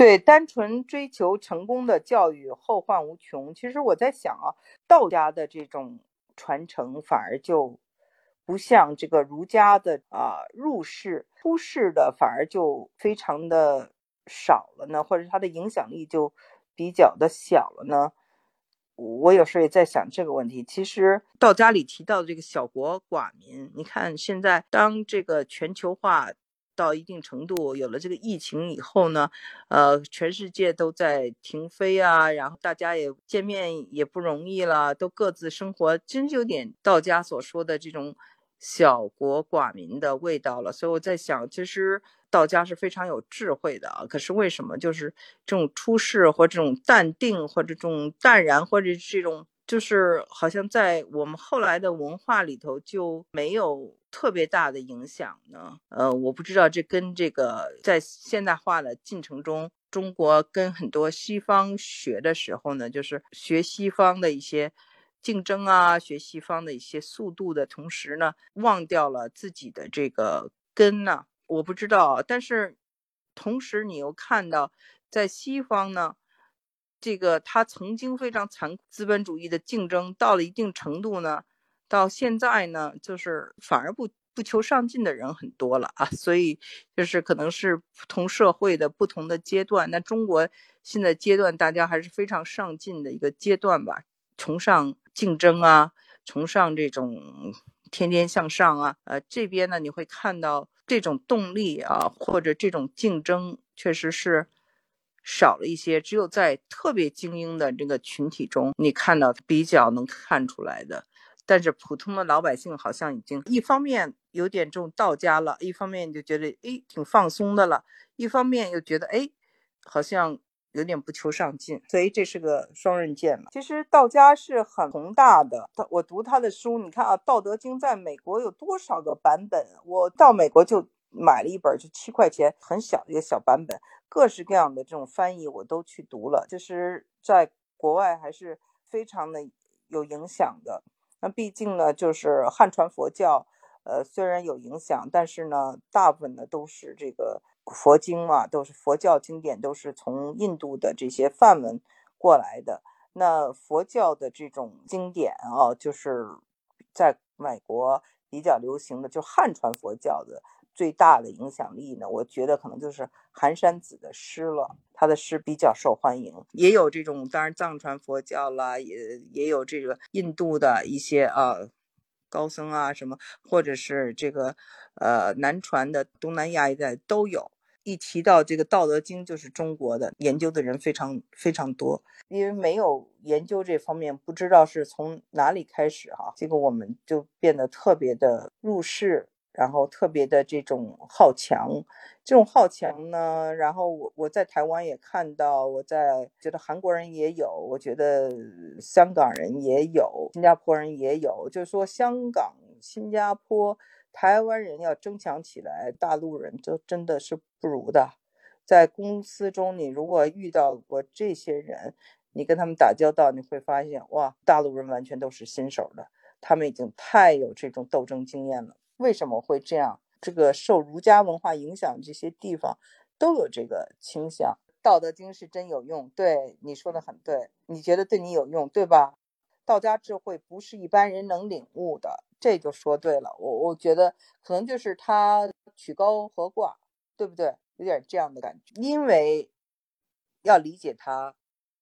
对，单纯追求成功的教育后患无穷。其实我在想啊，道家的这种传承反而就不像这个儒家的啊入世出世的反而就非常的少了呢，或者它的影响力就比较的小了呢。我有时候也在想这个问题。其实道家里提到的这个小国寡民，你看现在当这个全球化到一定程度，有了这个疫情以后呢，呃，全世界都在停飞啊，然后大家也见面也不容易了，都各自生活，真有点道家所说的这种小国寡民的味道了。所以我在想，其实。道家是非常有智慧的啊，可是为什么就是这种出世或这种淡定或者这种淡然或者这种就是好像在我们后来的文化里头就没有特别大的影响呢？呃，我不知道这跟这个在现代化的进程中，中国跟很多西方学的时候呢，就是学西方的一些竞争啊，学西方的一些速度的同时呢，忘掉了自己的这个根呢。我不知道，但是同时你又看到，在西方呢，这个他曾经非常残酷资本主义的竞争到了一定程度呢，到现在呢，就是反而不不求上进的人很多了啊，所以就是可能是不同社会的不同的阶段。那中国现在阶段大家还是非常上进的一个阶段吧，崇尚竞争啊，崇尚这种天天向上啊，呃，这边呢你会看到。这种动力啊，或者这种竞争，确实是少了一些。只有在特别精英的这个群体中，你看到比较能看出来的。但是普通的老百姓好像已经一方面有点这种道家了，一方面就觉得哎挺放松的了，一方面又觉得哎好像。有点不求上进，所以这是个双刃剑嘛。其实道家是很宏大的，我读他的书，你看啊，《道德经》在美国有多少个版本？我到美国就买了一本，就七块钱，很小的一个小版本，各式各样的这种翻译我都去读了。就是在国外还是非常的有影响的。那毕竟呢，就是汉传佛教，呃，虽然有影响，但是呢，大部分呢都是这个。佛经嘛，都是佛教经典，都是从印度的这些梵文过来的。那佛教的这种经典啊，就是在美国比较流行的，就汉传佛教的最大的影响力呢，我觉得可能就是寒山子的诗了。他的诗比较受欢迎，也有这种当然藏传佛教啦，也也有这个印度的一些啊高僧啊什么，或者是这个呃南传的东南亚一带都有。一提到这个《道德经》，就是中国的研究的人非常非常多，因为没有研究这方面，不知道是从哪里开始哈，结果我们就变得特别的入世，然后特别的这种好强，这种好强呢，然后我我在台湾也看到，我在觉得韩国人也有，我觉得香港人也有，新加坡人也有，就是说香港、新加坡。台湾人要争强起来，大陆人就真的是不如的。在公司中，你如果遇到过这些人，你跟他们打交道，你会发现，哇，大陆人完全都是新手的，他们已经太有这种斗争经验了。为什么会这样？这个受儒家文化影响，这些地方都有这个倾向。道德经是真有用，对你说的很对，你觉得对你有用，对吧？道家智慧不是一般人能领悟的。这就说对了，我我觉得可能就是他曲高和寡，对不对？有点这样的感觉，因为要理解他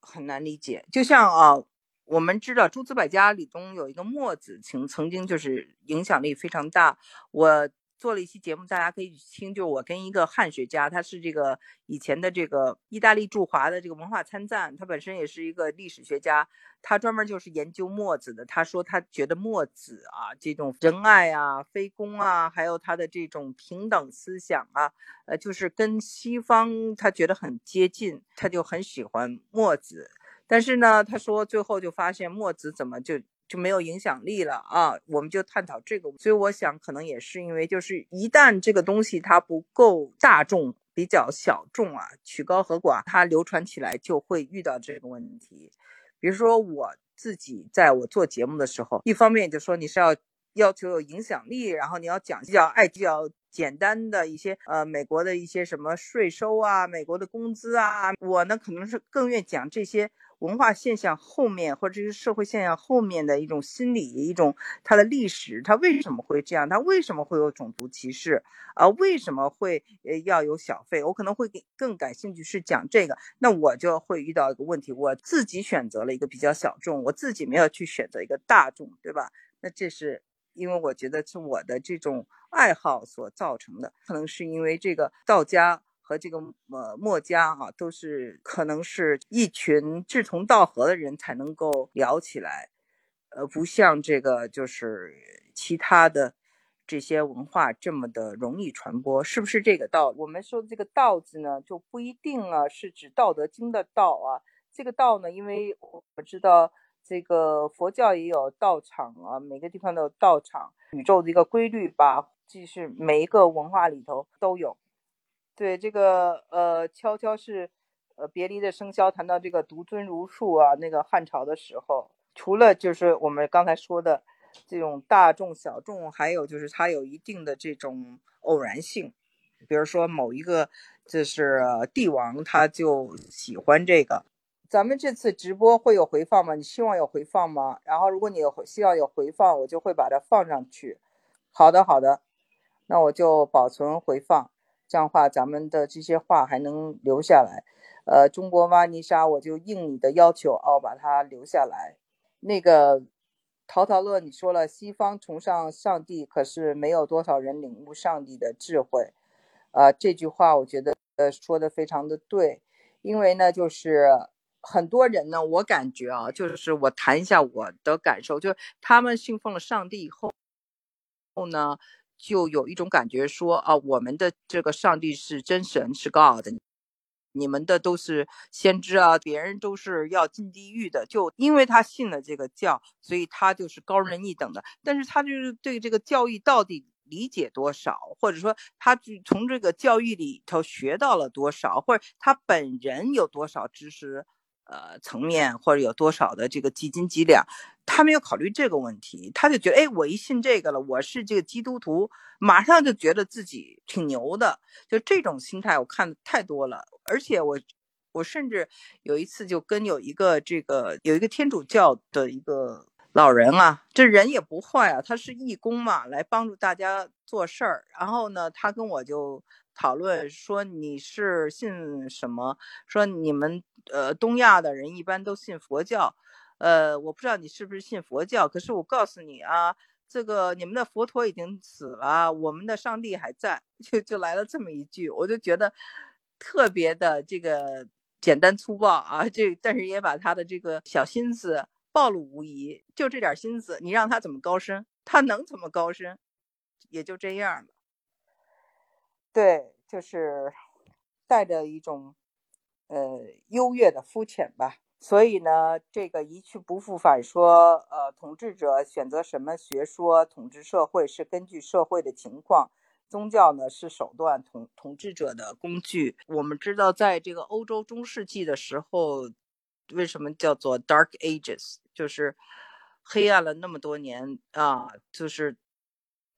很难理解。就像啊，我们知道诸子百家里中有一个墨子，曾曾经就是影响力非常大。我。做了一期节目，大家可以听。就我跟一个汉学家，他是这个以前的这个意大利驻华的这个文化参赞，他本身也是一个历史学家，他专门就是研究墨子的。他说他觉得墨子啊，这种仁爱啊、非攻啊，还有他的这种平等思想啊，呃，就是跟西方他觉得很接近，他就很喜欢墨子。但是呢，他说最后就发现墨子怎么就。就没有影响力了啊！我们就探讨这个，所以我想可能也是因为，就是一旦这个东西它不够大众，比较小众啊，曲高和寡，它流传起来就会遇到这个问题。比如说我自己在我做节目的时候，一方面就说你是要要求有影响力，然后你要讲比较爱比较简单的一些呃美国的一些什么税收啊，美国的工资啊，我呢可能是更愿讲这些。文化现象后面，或者是社会现象后面的一种心理，一种它的历史，它为什么会这样？它为什么会有种族歧视？啊，为什么会呃要有小费？我可能会更更感兴趣是讲这个，那我就会遇到一个问题，我自己选择了一个比较小众，我自己没有去选择一个大众，对吧？那这是因为我觉得是我的这种爱好所造成的，可能是因为这个道家。和这个呃墨家啊，都是可能是一群志同道合的人才能够聊起来，呃，不像这个就是其他的这些文化这么的容易传播，是不是这个道？我们说的这个道字呢，就不一定啊，是指《道德经》的道啊。这个道呢，因为我知道这个佛教也有道场啊，每个地方都有道场，宇宙的一个规律吧，即是每一个文化里头都有。对这个呃，悄悄是呃，别离的笙箫谈到这个独尊儒术啊，那个汉朝的时候，除了就是我们刚才说的这种大众小众，还有就是它有一定的这种偶然性，比如说某一个就是帝王他就喜欢这个。咱们这次直播会有回放吗？你希望有回放吗？然后如果你有希望有回放，我就会把它放上去。好的，好的，那我就保存回放。这样话，咱们的这些话还能留下来。呃，中国挖泥沙，我就应你的要求哦，把它留下来。那个陶陶乐，你说了，西方崇尚上帝，可是没有多少人领悟上帝的智慧。啊，这句话我觉得呃说的非常的对，因为呢，就是很多人呢，我感觉啊，就是我谈一下我的感受，就是他们信奉了上帝以后后呢。就有一种感觉说啊，我们的这个上帝是真神，是 God，你们的都是先知啊，别人都是要进地狱的。就因为他信了这个教，所以他就是高人一等的。但是他就是对这个教育到底理解多少，或者说他从这个教育里头学到了多少，或者他本人有多少知识。呃，层面或者有多少的这个几斤几两，他没有考虑这个问题，他就觉得，哎，我一信这个了，我是这个基督徒，马上就觉得自己挺牛的，就这种心态我看的太多了。而且我，我甚至有一次就跟有一个这个有一个天主教的一个老人啊，这人也不坏啊，他是义工嘛，来帮助大家做事儿。然后呢，他跟我就。讨论说你是信什么？说你们呃东亚的人一般都信佛教，呃我不知道你是不是信佛教，可是我告诉你啊，这个你们的佛陀已经死了，我们的上帝还在，就就来了这么一句，我就觉得特别的这个简单粗暴啊，这但是也把他的这个小心思暴露无遗，就这点心思，你让他怎么高深？他能怎么高深？也就这样了。对，就是带着一种呃优越的肤浅吧。所以呢，这个一去不复返说，呃，统治者选择什么学说统治社会是根据社会的情况，宗教呢是手段，统统治者的工具。我们知道，在这个欧洲中世纪的时候，为什么叫做 Dark Ages，就是黑暗了那么多年啊，就是。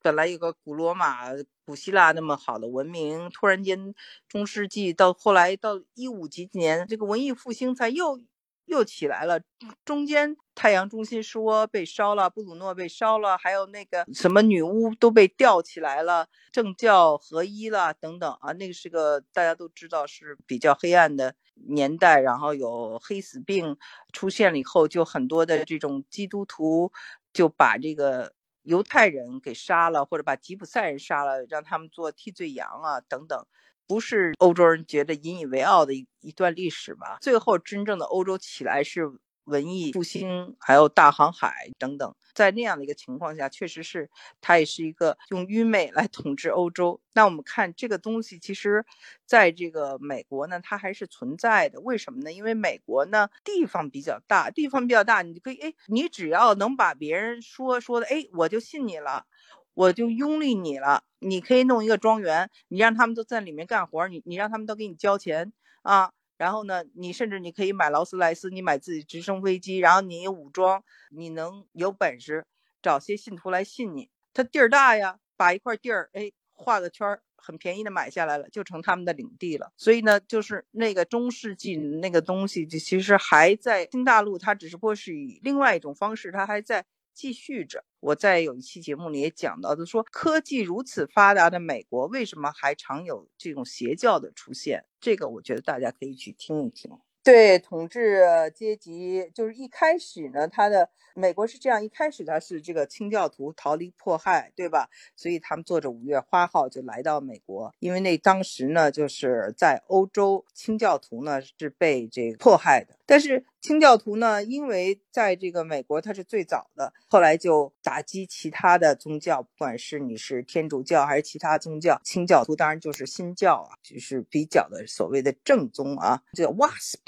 本来有个古罗马、古希腊那么好的文明，突然间中世纪到后来到一五几几年，这个文艺复兴才又又起来了。中间太阳中心说被烧了，布鲁诺被烧了，还有那个什么女巫都被吊起来了，政教合一了等等啊，那个是个大家都知道是比较黑暗的年代。然后有黑死病出现了以后，就很多的这种基督徒就把这个。犹太人给杀了，或者把吉普赛人杀了，让他们做替罪羊啊，等等，不是欧洲人觉得引以为傲的一一段历史吧？最后真正的欧洲起来是。文艺复兴，还有大航海等等，在那样的一个情况下，确实是它也是一个用愚昧来统治欧洲。那我们看这个东西，其实在这个美国呢，它还是存在的。为什么呢？因为美国呢地方比较大，地方比较大，你可以哎，你只要能把别人说说的哎，我就信你了，我就拥立你了。你可以弄一个庄园，你让他们都在里面干活，你你让他们都给你交钱啊。然后呢，你甚至你可以买劳斯莱斯，你买自己直升飞机，然后你武装，你能有本事找些信徒来信你。他地儿大呀，把一块地儿，哎，画个圈儿，很便宜的买下来了，就成他们的领地了。所以呢，就是那个中世纪那个东西，就其实还在新大陆，它只不过是以另外一种方式，它还在继续着。我在有一期节目里也讲到，就说科技如此发达的美国，为什么还常有这种邪教的出现？这个我觉得大家可以去听一听。对统治阶级，就是一开始呢，他的美国是这样，一开始他是这个清教徒逃离迫害，对吧？所以他们坐着五月花号就来到美国，因为那当时呢，就是在欧洲清教徒呢是被这个迫害的，但是清教徒呢，因为在这个美国他是最早的，后来就打击其他的宗教，不管是你是天主教还是其他宗教，清教徒当然就是新教啊，就是比较的所谓的正宗啊，叫 WASP。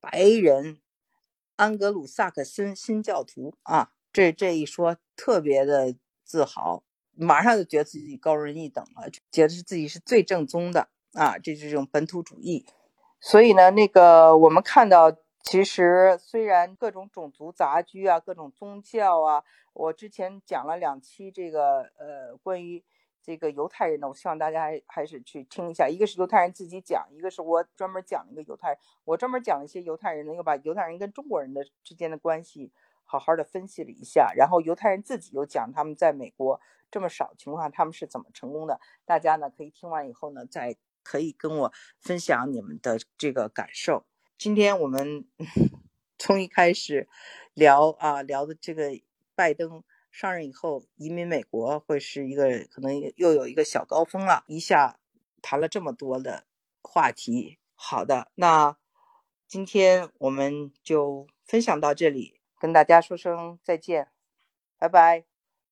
白人安格鲁萨克森新教徒啊，这这一说特别的自豪，马上就觉得自己高人一等了，觉得是自己是最正宗的啊，这是这种本土主义。所以呢，那个我们看到，其实虽然各种种族杂居啊，各种宗教啊，我之前讲了两期这个呃关于。这个犹太人呢，我希望大家还还是去听一下。一个是犹太人自己讲，一个是我专门讲一个犹太人。我专门讲一些犹太人呢，又把犹太人跟中国人的之间的关系好好的分析了一下。然后犹太人自己又讲他们在美国这么少情况，他们是怎么成功的。大家呢可以听完以后呢，再可以跟我分享你们的这个感受。今天我们 从一开始聊啊聊的这个拜登。上任以后，移民美国会是一个可能又有一个小高峰了。一下谈了这么多的话题，好的，那今天我们就分享到这里，跟大家说声再见，拜拜。